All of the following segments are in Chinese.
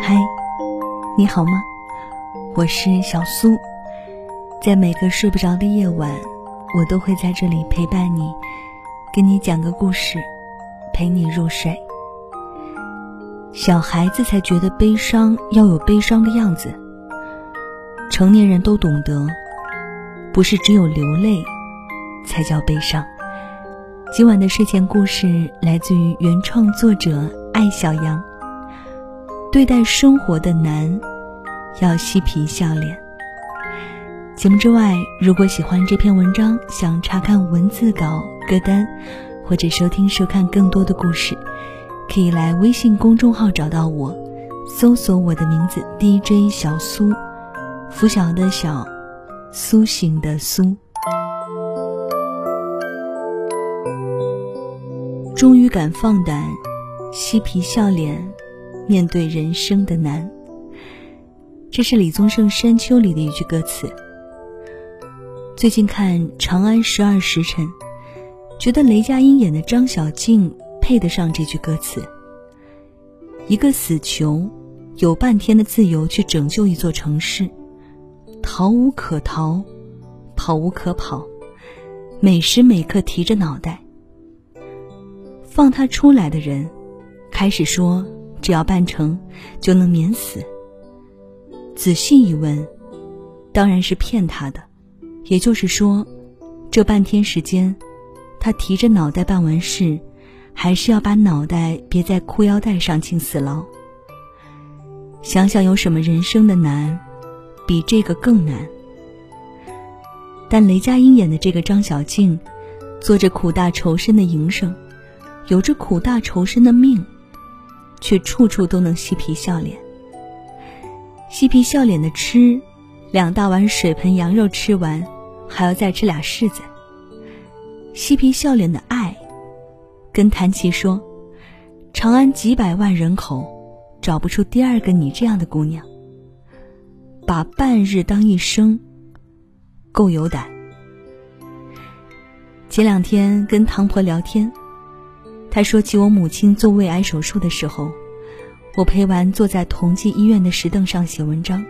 嗨，你好吗？我是小苏，在每个睡不着的夜晚，我都会在这里陪伴你，跟你讲个故事，陪你入睡。小孩子才觉得悲伤要有悲伤的样子，成年人都懂得，不是只有流泪才叫悲伤。今晚的睡前故事来自于原创作者艾小羊。对待生活的难，要嬉皮笑脸。节目之外，如果喜欢这篇文章，想查看文字稿、歌单，或者收听收看更多的故事，可以来微信公众号找到我，搜索我的名字 DJ 小苏，拂晓的晓，苏醒的苏。终于敢放胆，嬉皮笑脸。面对人生的难，这是李宗盛《山丘》里的一句歌词。最近看《长安十二时辰》，觉得雷佳音演的张小静配得上这句歌词。一个死囚，有半天的自由去拯救一座城市，逃无可逃，跑无可跑，每时每刻提着脑袋。放他出来的人，开始说。只要办成，就能免死。仔细一问，当然是骗他的。也就是说，这半天时间，他提着脑袋办完事，还是要把脑袋别在裤腰带上进死牢。想想有什么人生的难，比这个更难？但雷佳音演的这个张小静，做着苦大仇深的营生，有着苦大仇深的命。却处处都能嬉皮笑脸。嬉皮笑脸的吃，两大碗水盆羊肉吃完，还要再吃俩柿子。嬉皮笑脸的爱，跟谭琪说：“长安几百万人口，找不出第二个你这样的姑娘。”把半日当一生，够有胆。前两天跟唐婆聊天。他说起我母亲做胃癌手术的时候，我陪完坐在同济医院的石凳上写文章。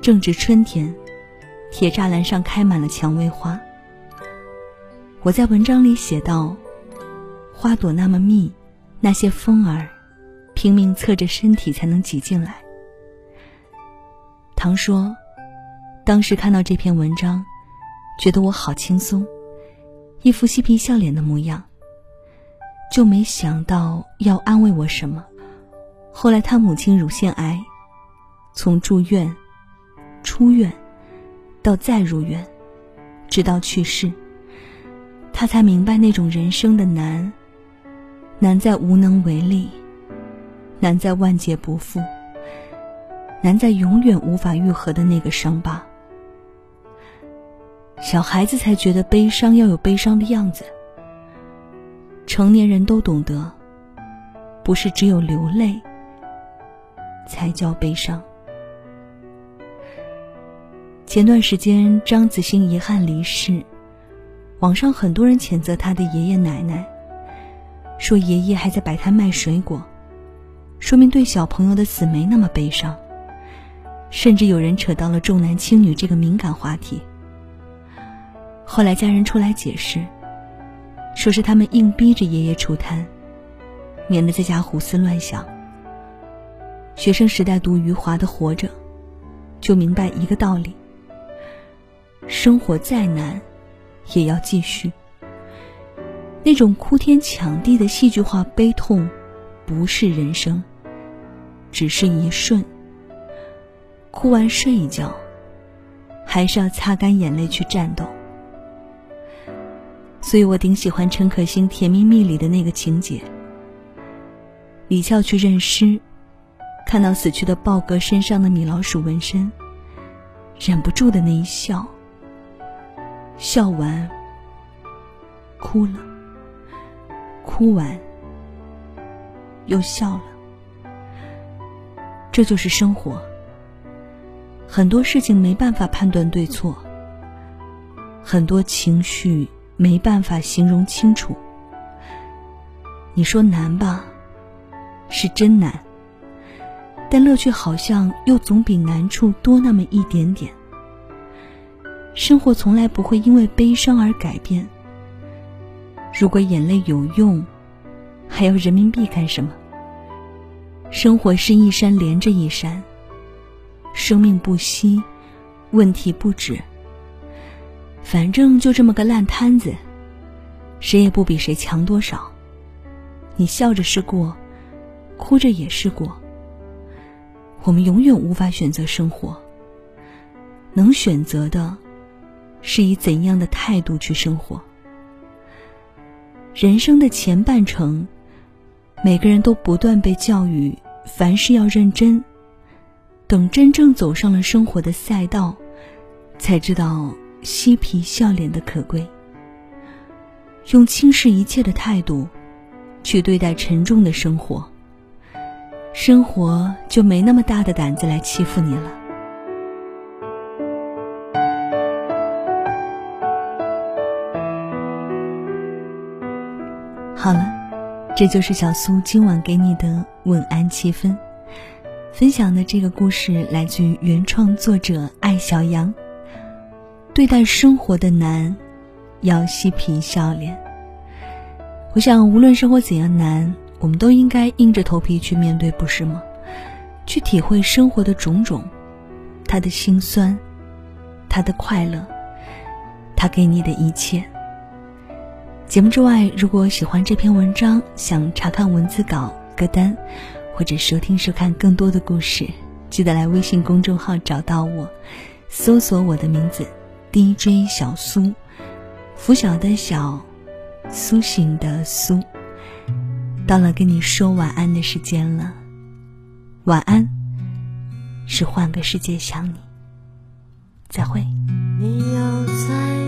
正值春天，铁栅栏上开满了蔷薇花。我在文章里写道：花朵那么密，那些风儿拼命侧着身体才能挤进来。唐说，当时看到这篇文章，觉得我好轻松，一副嬉皮笑脸的模样。就没想到要安慰我什么。后来他母亲乳腺癌，从住院、出院，到再入院，直到去世，他才明白那种人生的难，难在无能为力，难在万劫不复，难在永远无法愈合的那个伤疤。小孩子才觉得悲伤要有悲伤的样子。成年人都懂得，不是只有流泪才叫悲伤。前段时间，张子欣遗憾离世，网上很多人谴责他的爷爷奶奶，说爷爷还在摆摊卖水果，说明对小朋友的死没那么悲伤。甚至有人扯到了重男轻女这个敏感话题。后来家人出来解释。说是他们硬逼着爷爷出摊，免得在家胡思乱想。学生时代读余华的《活着》，就明白一个道理：生活再难，也要继续。那种哭天抢地的戏剧化悲痛，不是人生，只是一瞬。哭完睡一觉，还是要擦干眼泪去战斗。所以我挺喜欢陈可辛《甜蜜蜜》里的那个情节。李俏去认尸，看到死去的豹哥身上的米老鼠纹身，忍不住的那一笑。笑完，哭了，哭完，又笑了。这就是生活。很多事情没办法判断对错，很多情绪。没办法形容清楚。你说难吧，是真难。但乐趣好像又总比难处多那么一点点。生活从来不会因为悲伤而改变。如果眼泪有用，还要人民币干什么？生活是一山连着一山，生命不息，问题不止。反正就这么个烂摊子，谁也不比谁强多少。你笑着是过，哭着也是过。我们永远无法选择生活，能选择的，是以怎样的态度去生活。人生的前半程，每个人都不断被教育，凡事要认真。等真正走上了生活的赛道，才知道嬉皮笑脸的可贵。用轻视一切的态度，去对待沉重的生活，生活就没那么大的胆子来欺负你了。好了，这就是小苏今晚给你的晚安七分。分享的这个故事来自于原创作者艾小羊。对待生活的难，要嬉皮笑脸。我想，无论生活怎样难，我们都应该硬着头皮去面对，不是吗？去体会生活的种种，他的辛酸，他的快乐，他给你的一切。节目之外，如果喜欢这篇文章，想查看文字稿、歌单，或者收听收看更多的故事，记得来微信公众号找到我，搜索我的名字 DJ 小苏，拂晓的小，苏醒的苏。到了跟你说晚安的时间了，晚安，是换个世界想你，再会。你要在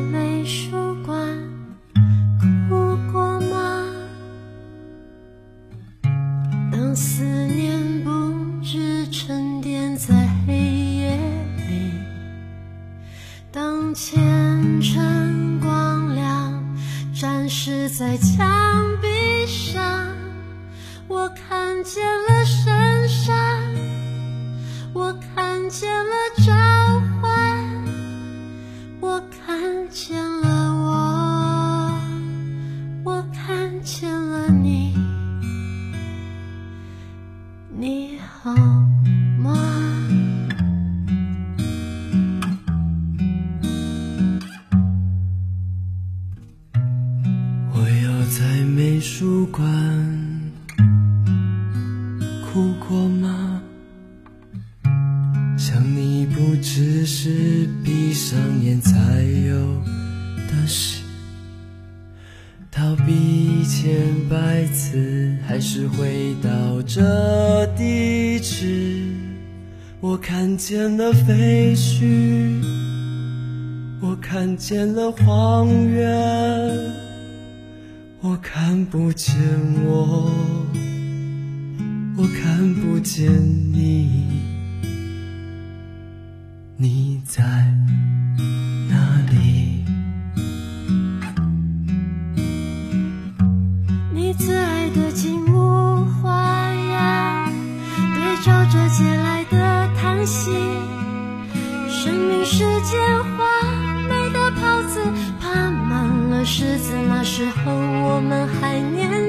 在美术馆哭过吗？想你不只是闭上眼才有的事，逃避千百次，还是回到这地址。我看见了废墟，我看见了荒原。我看不见我，我看不见你，你在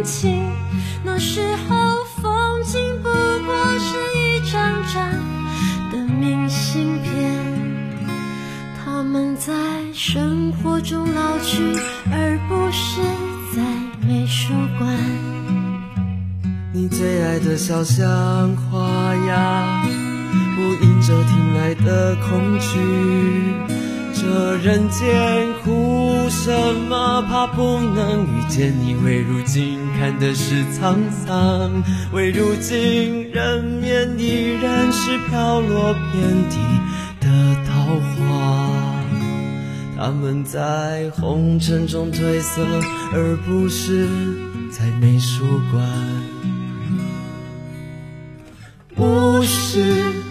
年轻，那时候风景不过是一张张的明信片，他们在生活中老去，而不是在美术馆。你最爱的小巷花呀，不迎着听来的恐惧。这人间苦，什么怕不能遇见你？为如今看的是沧桑，为如今人面依然是飘落遍地的桃花。他们在红尘中褪色，而不是在美术馆。不是。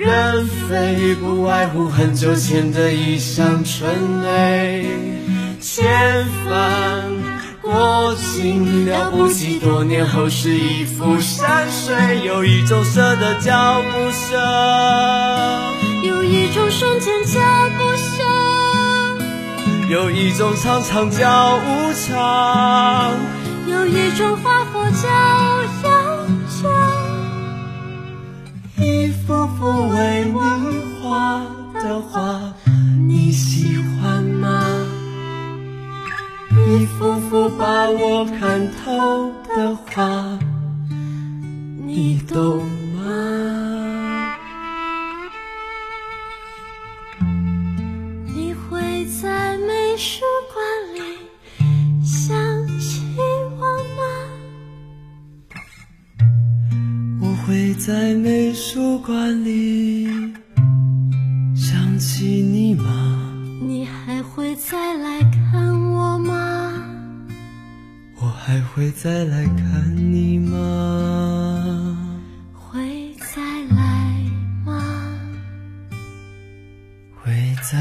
人非不外乎很久前的一厢春泪，千帆过尽，了不起。多年后是一幅山水，有一种舍得叫不舍，有一种瞬间叫不舍，有一种长长叫无常，有一种花火叫。一幅幅为你画的画，你喜欢吗？一幅幅把我看透的画，你懂会在美术馆里想起你吗？你还会再来看我吗？我还会再来看你吗？会再来吗？会再